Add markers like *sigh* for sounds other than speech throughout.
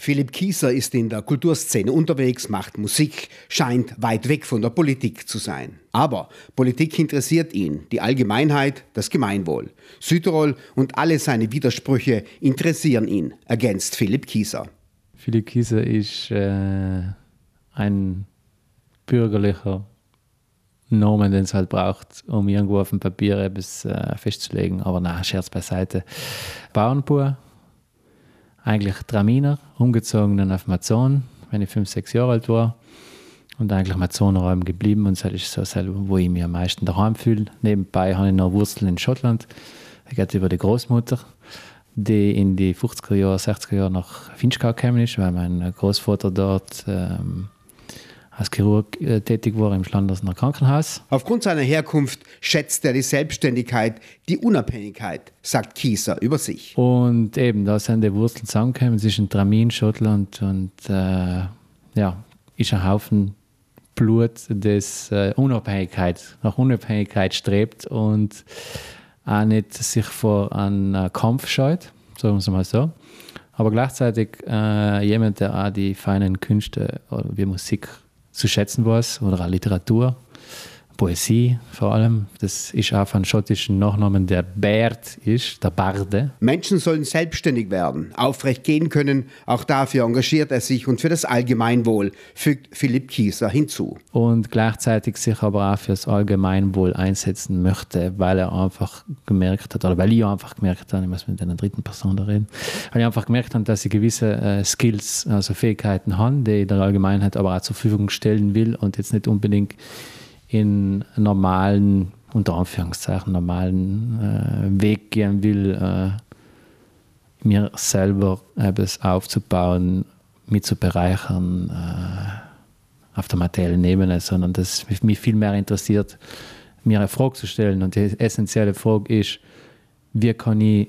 Philipp Kieser ist in der Kulturszene unterwegs, macht Musik, scheint weit weg von der Politik zu sein. Aber Politik interessiert ihn, die Allgemeinheit, das Gemeinwohl. Südtirol und alle seine Widersprüche interessieren ihn, ergänzt Philipp Kieser. Philipp Kieser ist äh, ein bürgerlicher Normen, den es halt braucht, um irgendwo auf dem Papier etwas äh, festzulegen. Aber na, Scherz beiseite. Bauernbauer, eigentlich Traminer, umgezogen auf Mazon, wenn ich fünf, sechs Jahre alt war. Und eigentlich Mazonerraum geblieben und das ist so selber, wo ich mich am meisten daheim fühle. Nebenbei habe ich noch Wurzeln in Schottland. Da geht über die Großmutter, die in die 50er Jahre, 60er Jahre nach Finchgau gekommen ist, weil mein Großvater dort ähm, als Chirurg äh, tätig war im Schlandersener Krankenhaus. Aufgrund seiner Herkunft schätzt er die Selbstständigkeit, die Unabhängigkeit, sagt Kieser über sich. Und eben, da sind die Wurzeln zusammengekommen zwischen Tramin, Schottland und äh, ja, ist ein Haufen Blut, das äh, Unabhängigkeit, nach Unabhängigkeit strebt und auch nicht sich vor einem Kampf scheut, sagen wir es mal so. Aber gleichzeitig äh, jemand, der auch die feinen Künste wie Musik zu schätzen weiß oder auch Literatur, Poesie vor allem. Das ist auch von schottischen Nachnamen der Bert ist, der Barde. Menschen sollen selbstständig werden, aufrecht gehen können. Auch dafür engagiert er sich und für das Allgemeinwohl, fügt Philipp Kieser hinzu. Und gleichzeitig sich aber auch für das Allgemeinwohl einsetzen möchte, weil er einfach gemerkt hat, oder weil ich einfach gemerkt habe, ich muss mit einer dritten Person da reden, weil ich einfach gemerkt habe, dass ich gewisse äh, Skills, also Fähigkeiten habe, die ich der Allgemeinheit aber auch zur Verfügung stellen will und jetzt nicht unbedingt in normalen, unter Anführungszeichen, normalen äh, Weg gehen will, äh, mir selber etwas aufzubauen, mich zu bereichern äh, auf der materiellen Ebene, sondern dass mich viel mehr interessiert, mir eine Frage zu stellen. Und die essentielle Frage ist, wie kann ich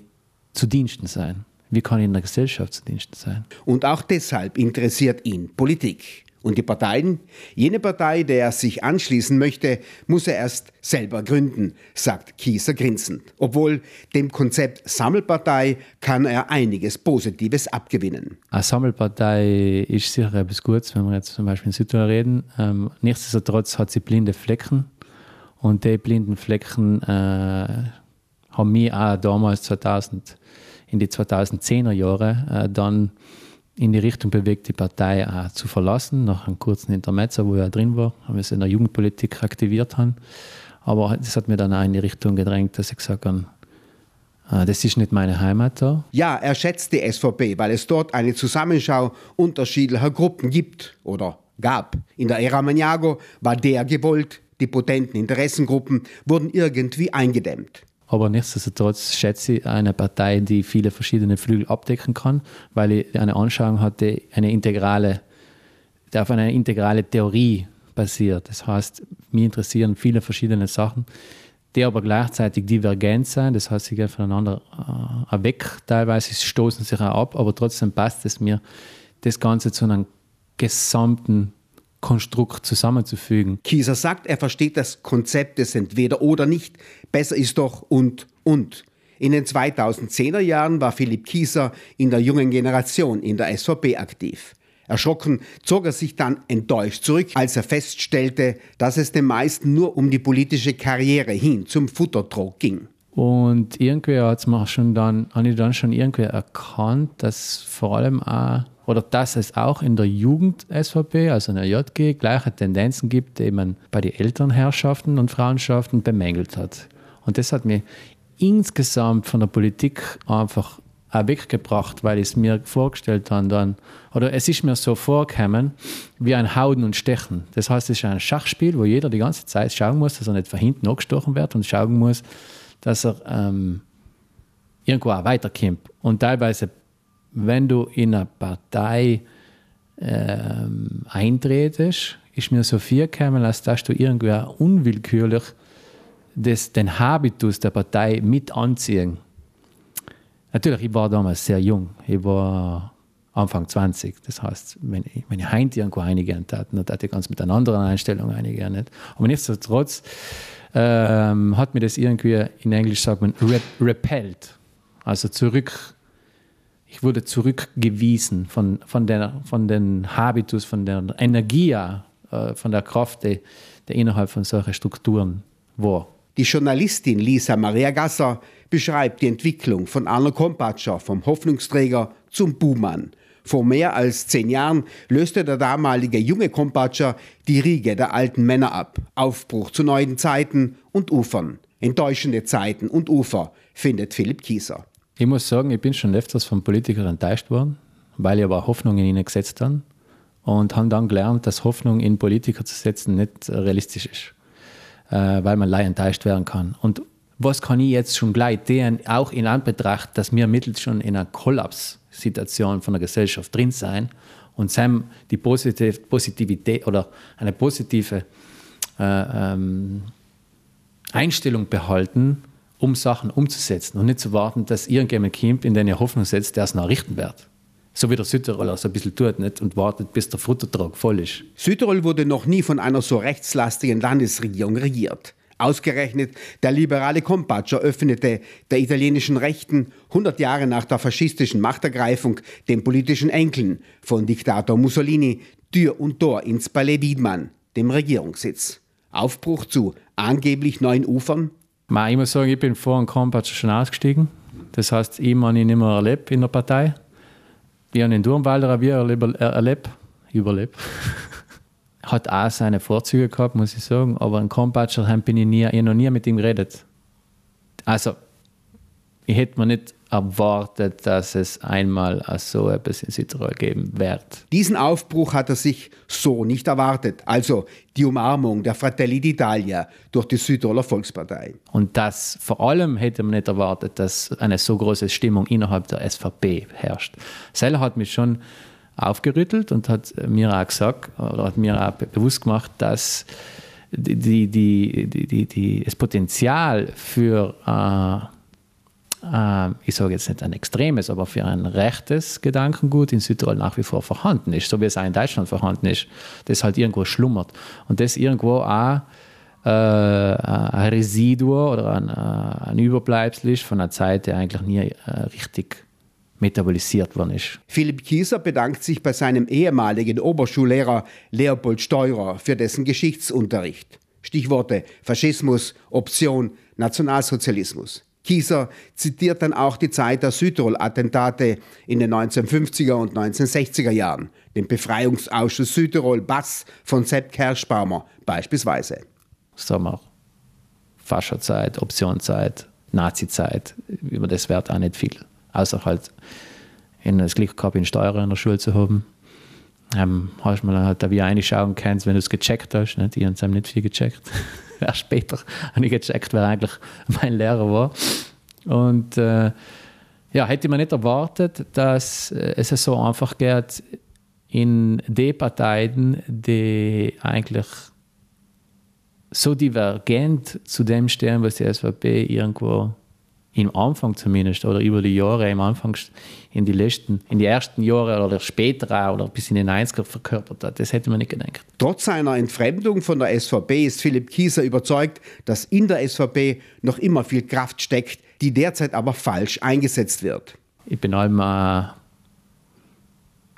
zu Diensten sein? Wie kann ich in der Gesellschaft zu Diensten sein? Und auch deshalb interessiert ihn Politik. Und die Parteien? Jene Partei, der er sich anschließen möchte, muss er erst selber gründen, sagt Kieser grinsend. Obwohl dem Konzept Sammelpartei kann er einiges Positives abgewinnen. Eine Sammelpartei ist sicher etwas Gutes, wenn wir jetzt zum Beispiel in Südtirol reden. Ähm, nichtsdestotrotz hat sie blinde Flecken. Und die blinden Flecken äh, haben mich auch damals 2000, in die 2010er Jahre äh, dann in die Richtung bewegt, die Partei auch zu verlassen, nach einem kurzen Intermezzo, wo er drin war, haben wir es in der Jugendpolitik aktiviert haben. Aber das hat mir dann auch in die Richtung gedrängt, dass ich gesagt habe, äh, das ist nicht meine Heimat da. Ja, er schätzt die SVP, weil es dort eine Zusammenschau unterschiedlicher Gruppen gibt oder gab. In der Ära Maniago war der gewollt, die potenten Interessengruppen wurden irgendwie eingedämmt. Aber nichtsdestotrotz schätze ich eine Partei, die viele verschiedene Flügel abdecken kann, weil ich eine Anschauung hatte, eine integrale, die auf eine integrale Theorie basiert. Das heißt, mich interessieren viele verschiedene Sachen, die aber gleichzeitig divergent sind. Das heißt, sie gehen voneinander äh, weg. Teilweise stoßen sich auch ab, aber trotzdem passt es mir, das Ganze zu einem gesamten Konstrukt zusammenzufügen. Kieser sagt, er versteht das Konzept des Entweder-Oder nicht. Besser ist doch und und. In den 2010er Jahren war Philipp Kieser in der jungen Generation in der SVP aktiv. Erschrocken zog er sich dann enttäuscht zurück, als er feststellte, dass es den meisten nur um die politische Karriere hin zum Futterdruck ging. Und irgendwie hat's mir schon dann, habe ich dann schon irgendwie erkannt, dass vor allem auch oder dass es auch in der Jugend-SVP, also in der JG, gleiche Tendenzen gibt, die man bei den Elternherrschaften und Frauenschaften bemängelt hat. Und das hat mir insgesamt von der Politik einfach auch weggebracht, weil ich es mir vorgestellt habe dann, oder es ist mir so vorgekommen, wie ein Hauen und Stechen. Das heißt, es ist ein Schachspiel, wo jeder die ganze Zeit schauen muss, dass er nicht von hinten angestochen wird und schauen muss, dass er ähm, irgendwo auch weiterkommt. Und teilweise wenn du in eine Partei ähm, eintretest, ist mir so viel gekommen, als dass du irgendwie unwillkürlich das, den Habitus der Partei mit anziehen. Natürlich, ich war damals sehr jung. Ich war Anfang 20. Das heißt, wenn ich, wenn ich heute irgendwo einigen tat, dann tat ich ganz mit einer anderen Einstellung. Nicht. Aber nichtsdestotrotz ähm, hat mir das irgendwie, in Englisch sagt man, repelled. Also zurück ich wurde zurückgewiesen von, von, der, von den Habitus, von der Energie, äh, von der Kraft, die, die innerhalb von solchen Strukturen war. Die Journalistin Lisa Maria Gasser beschreibt die Entwicklung von Arno Kompatscher vom Hoffnungsträger zum Buhmann. Vor mehr als zehn Jahren löste der damalige junge Kompatscher die Riege der alten Männer ab. Aufbruch zu neuen Zeiten und Ufern. Enttäuschende Zeiten und Ufer, findet Philipp Kieser. Ich muss sagen, ich bin schon öfters von Politikern enttäuscht worden, weil ich aber Hoffnung in ihnen gesetzt habe und habe dann gelernt, dass Hoffnung in Politiker zu setzen nicht realistisch ist, äh, weil man leicht enttäuscht werden kann. Und was kann ich jetzt schon gleich tun, auch in Anbetracht, dass wir mittels schon in einer Kollapssituation von der Gesellschaft drin sein und Sam die Positivität oder eine positive äh, ähm, Einstellung behalten, um Sachen umzusetzen und nicht zu warten, dass irgendjemand kommt, in den ihr Hoffnung setzt, der es noch richten wird. So wie der Südtiroler so ein bisschen tut nicht? und wartet, bis der Futtertrag voll ist. Südtirol wurde noch nie von einer so rechtslastigen Landesregierung regiert. Ausgerechnet der liberale Compatscher öffnete der italienischen Rechten 100 Jahre nach der faschistischen Machtergreifung den politischen Enkeln von Diktator Mussolini Tür und Tor ins Palais Wiedmann, dem Regierungssitz. Aufbruch zu angeblich neuen Ufern ich muss sagen, ich bin vor dem Kompatsch schon ausgestiegen. Das heißt, ich habe ihn nicht mehr erlebt in der Partei. Ich habe den Durmwalder Revier erlebt, überlebt. *laughs* Hat auch seine Vorzüge gehabt, muss ich sagen. Aber ein Kompatscher bin ich, nie, ich noch nie mit ihm geredet. Also, ich hätte mir nicht erwartet, dass es einmal so etwas in Südtirol geben wird. Diesen Aufbruch hat er sich so nicht erwartet. Also die Umarmung der Fratelli d'Italia durch die Südtiroler Volkspartei. Und das vor allem hätte man nicht erwartet, dass eine so große Stimmung innerhalb der SVP herrscht. Seller hat mich schon aufgerüttelt und hat mir auch gesagt, oder hat mir auch bewusst gemacht, dass die, die, die, die, das Potenzial für äh, äh, ich sage jetzt nicht ein extremes, aber für ein rechtes Gedankengut in Südtirol nach wie vor vorhanden ist, so wie es auch in Deutschland vorhanden ist, das halt irgendwo schlummert. Und das irgendwo auch äh, ein Residuum oder ein, äh, ein Überbleibsel ist von einer Zeit, die eigentlich nie äh, richtig metabolisiert worden ist. Philipp Kieser bedankt sich bei seinem ehemaligen Oberschullehrer Leopold Steurer für dessen Geschichtsunterricht. Stichworte Faschismus, Option, Nationalsozialismus. Kieser zitiert dann auch die Zeit der Südtirol-Attentate in den 1950er und 1960er Jahren, den Befreiungsausschuss Südtirol Bass von Sepp Kerschbaumer beispielsweise. Sagen wir Fascherzeit, Optionzeit, Nazizeit, über das wird auch nicht viel. Außer halt in das Glück gehabt, in Steuer in der Schule zu haben. Ähm, hast mal halt da wie reinschauen kannst, wenn du es gecheckt hast. Nicht? Ich habe nicht viel gecheckt. *laughs* Erst später *laughs* habe ich gecheckt, wer eigentlich *laughs* mein Lehrer war. Und äh, ja, hätte man nicht erwartet, dass äh, es so einfach geht in den Parteien, die eigentlich so divergent zu dem stehen, was die SVP irgendwo im Anfang zumindest oder über die Jahre im Anfang in die letzten, in die ersten Jahre oder später auch oder bis in die 90er verkörpert hat. Das hätte man nicht gedacht. Trotz seiner Entfremdung von der SVP ist Philipp Kieser überzeugt, dass in der SVP noch immer viel Kraft steckt, die derzeit aber falsch eingesetzt wird. Ich bin allem äh,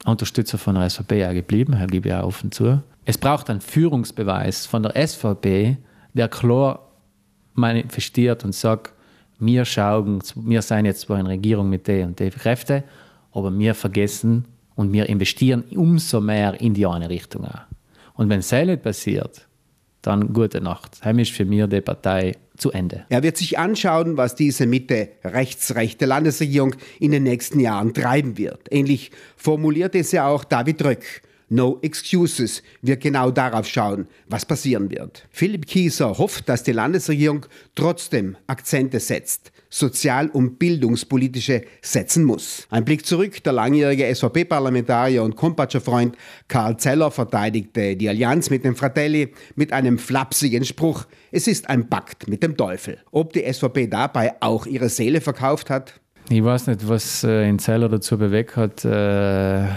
Unterstützer von der SVP auch geblieben, das gebe ich auch offen zu. Es braucht einen Führungsbeweis von der SVP, der klar manifestiert und sagt, wir schauen, wir sind jetzt zwar in Regierung mit den und den Kräften, aber wir vergessen und wir investieren umso mehr in die eine Richtung. Auch. Und wenn es nicht passiert, dann gute Nacht. Heim ist für mich die Partei zu Ende. Er wird sich anschauen, was diese Mitte rechtsrechte Landesregierung in den nächsten Jahren treiben wird. Ähnlich formuliert es ja auch David Röck No Excuses wird genau darauf schauen, was passieren wird. Philipp Kieser hofft, dass die Landesregierung trotzdem Akzente setzt, sozial- und bildungspolitische setzen muss. Ein Blick zurück, der langjährige SVP-Parlamentarier und Kompatscher Freund Karl Zeller verteidigte die Allianz mit den Fratelli mit einem flapsigen Spruch, es ist ein Pakt mit dem Teufel. Ob die SVP dabei auch ihre Seele verkauft hat? Ich weiß nicht, was äh, in Zeller dazu bewegt hat, äh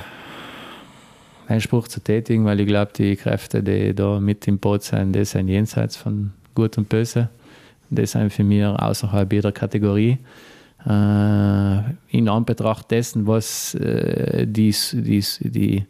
Einspruch zu tätigen, weil ich glaube, die Kräfte, die da mit im Boot sind, die sind jenseits von Gut und Böse. Die sind für mich außerhalb jeder Kategorie. äh, in Anbetracht dessen, was äh, dies, dies, die,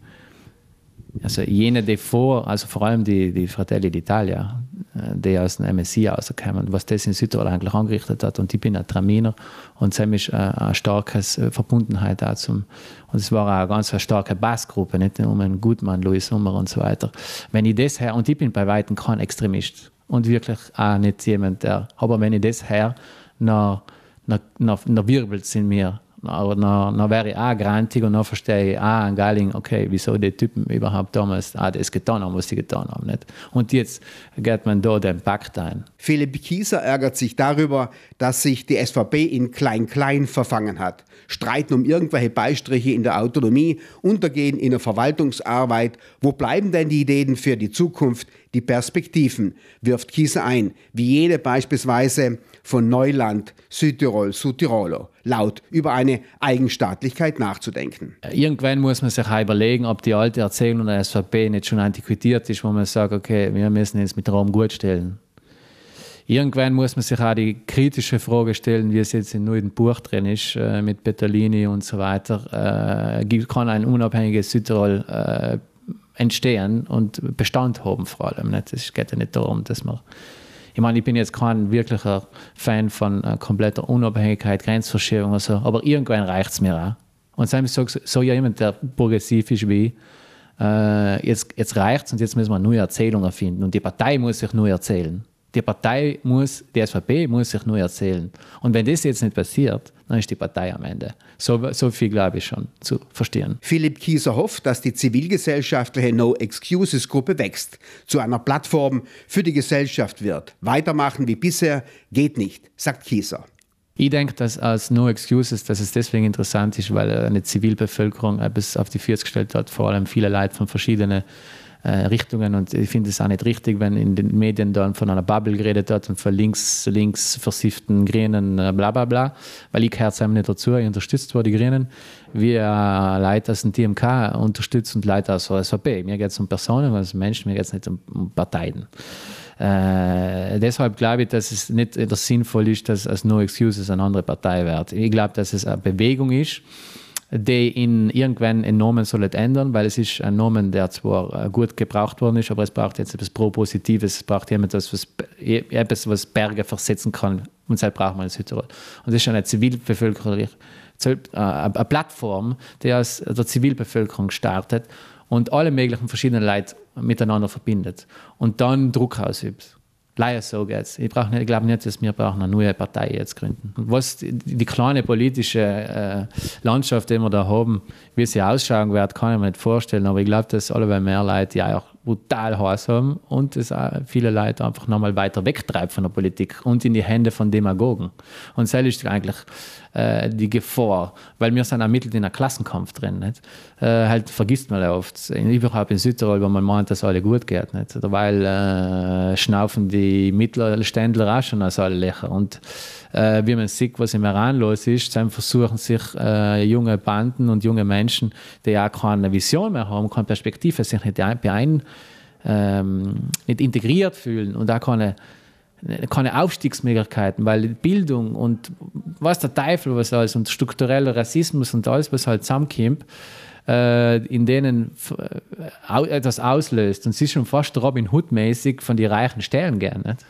also jene, die vor, also vor allem die, die Fratelli d'Italia, die aus dem MSI rauskommen, was das in Südtirol eigentlich angerichtet hat. Und ich bin ein Traminer und ziemlich äh, eine starke äh, Verbundenheit auch und es war auch eine ganz starke Bassgruppe, nicht nur um einen Gutmann, Louis Sommer und so weiter. Wenn ich das her, und ich bin bei Weitem kein Extremist und wirklich auch nicht jemand, der, aber wenn ich das her, nach dann wirbelt es in mir. Aber dann, dann wäre ich auch grantig und dann verstehe ich auch ein Geiling, okay, wieso die Typen überhaupt damals auch das getan haben, was sie getan haben. Nicht? Und jetzt geht man da den Pakt ein. Philipp Kieser ärgert sich darüber, dass sich die SVP in Klein-Klein verfangen hat. Streiten um irgendwelche Beistriche in der Autonomie, Untergehen in der Verwaltungsarbeit. Wo bleiben denn die Ideen für die Zukunft, die Perspektiven? Wirft Kieser ein, wie jene beispielsweise von Neuland, Südtirol, Südtirolo, laut über eine Eigenstaatlichkeit nachzudenken. Irgendwann muss man sich auch überlegen, ob die alte Erzählung der SVP nicht schon antiquiert ist, wo man sagt, okay, wir müssen jetzt mit Rom gut stellen. Irgendwann muss man sich auch die kritische Frage stellen, wie es jetzt in neuen Buch drin ist, äh, mit Bettalini und so weiter. Äh, kann ein unabhängiges Südtirol äh, entstehen und Bestand haben vor allem. Nicht? Es geht ja nicht darum, dass man ich meine, ich bin jetzt kein wirklicher Fan von äh, kompletter Unabhängigkeit, Grenzverschiebung oder so, aber irgendwann reicht es mir auch. Und selbst so, so jemand, der progressiv ist wie äh, jetzt, jetzt reicht es und jetzt müssen wir neue Erzählungen finden. Und die Partei muss sich neu erzählen. Die Partei muss, die SVP muss sich neu erzählen. Und wenn das jetzt nicht passiert, dann ist die Partei am Ende. So, so viel glaube ich schon zu verstehen. Philipp Kieser hofft, dass die zivilgesellschaftliche No Excuses Gruppe wächst, zu einer Plattform für die Gesellschaft wird. Weitermachen wie bisher geht nicht, sagt Kieser. Ich denke, dass als No Excuses, dass es deswegen interessant ist, weil eine Zivilbevölkerung etwas auf die Füße gestellt hat, vor allem viele Leute von verschiedenen Richtungen. Und ich finde es auch nicht richtig, wenn in den Medien dann von einer Bubble geredet wird und von links, links versifften Grünen, äh, bla bla bla. Weil ich gehört einem nicht dazu. Ich unterstütze zwar die Grünen, äh, Leute aus dem TMK unterstützen und Leute aus der SVP. Mir geht es um Personen, als Menschen, mir geht es nicht um, Parteien. Äh, deshalb glaube ich, dass es nicht sinnvoll ist, dass es No Excuses eine andere Partei wird. Ich glaube, dass es eine Bewegung ist, die in irgendwann einen Namen soll ändern, weil es ist ein Namen, der zwar äh, gut gebraucht worden ist, aber es braucht jetzt etwas Propositives, es braucht jemand, was, etwas, was Berge versetzen kann und das braucht man in Südtirol. Und das ist eine Zivilbevölkerung, äh, eine Plattform, die aus der Zivilbevölkerung startet und alle möglichen verschiedenen Leute miteinander verbindet und dann Druck ausübt. Leider so geht's. Ich, brauch nicht, ich glaube nicht, dass wir brauchen eine neue Partei jetzt gründen. Was die, die kleine politische äh, Landschaft, die wir da haben, wie sie ausschauen wird, kann ich mir nicht vorstellen. Aber ich glaube, dass alle mehr Leute ja auch brutal heiß haben und auch viele Leute einfach nochmal weiter wegtreibt von der Politik und in die Hände von Demagogen. Und das ist eigentlich äh, die Gefahr, weil wir sind ermittelt in einem Klassenkampf drin. Nicht? Äh, halt vergisst man oft, überhaupt in Südtirol, wo man meint, dass alle gut geht. Nicht? Weil äh, schnaufen die Mittelständler auch schon aus alle Löcher. Und äh, wie man sieht, was im Iran los ist, dann versuchen sich äh, junge Banden und junge Menschen, die auch keine Vision mehr haben, keine Perspektive, sich nicht beein, ähm, nicht integriert fühlen und auch keine keine Aufstiegsmöglichkeiten, weil Bildung und was der Teufel was alles und struktureller Rassismus und alles, was halt zusammenkommt, äh, in denen äh, etwas auslöst. Und es ist schon fast Robin Hood-mäßig von den reichen Stellen gern. Nicht?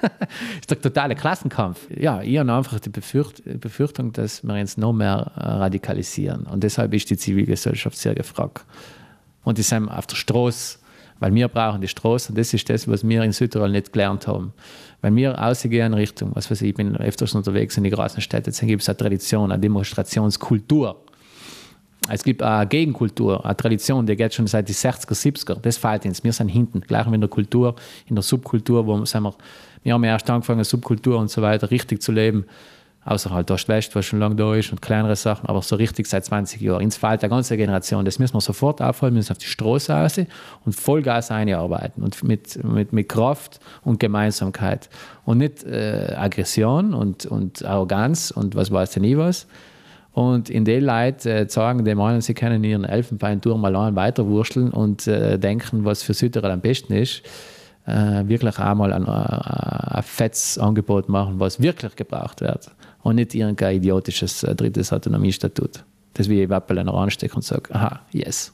*laughs* ist der totale Klassenkampf. Ja, ich habe einfach die Befürcht Befürchtung, dass wir uns noch mehr äh, radikalisieren. Und deshalb ist die Zivilgesellschaft sehr gefragt. Und die sind auf der Straße, weil wir brauchen die Straße. Und das ist das, was wir in Südtirol nicht gelernt haben. Wenn wir ausgehen Richtung, was weiß ich, ich bin öfters unterwegs in die großen Städte, dann gibt es eine Tradition, eine Demonstrationskultur. Es gibt eine Gegenkultur, eine Tradition, die geht schon seit den 60er, 70er. Das fehlt uns. Wir sind hinten, gleich wie in der Kultur, in der Subkultur, wo sind wir wir haben erst angefangen, Subkultur und so weiter richtig zu leben. Außer halt Ost-West, was schon lange da ist und kleinere Sachen, aber so richtig seit 20 Jahren. Ins fällt der ganze Generation. Das müssen wir sofort aufholen, müssen auf die Straße raus und Vollgas einarbeiten und mit, mit, mit Kraft und Gemeinsamkeit. Und nicht äh, Aggression und, und Arroganz und was weiß ich nie was. Und in den Leuten äh, sagen, die meinen, sie können ihren Elfenbeinturm allein weiterwursteln und äh, denken, was für Südtirol am besten ist äh, wirklich einmal ein, äh, ein fettes Angebot machen, was wirklich gebraucht wird und nicht irgendein idiotisches äh, drittes Autonomiestatut. Das wie ich Apple einer anstecke und sage, aha, yes.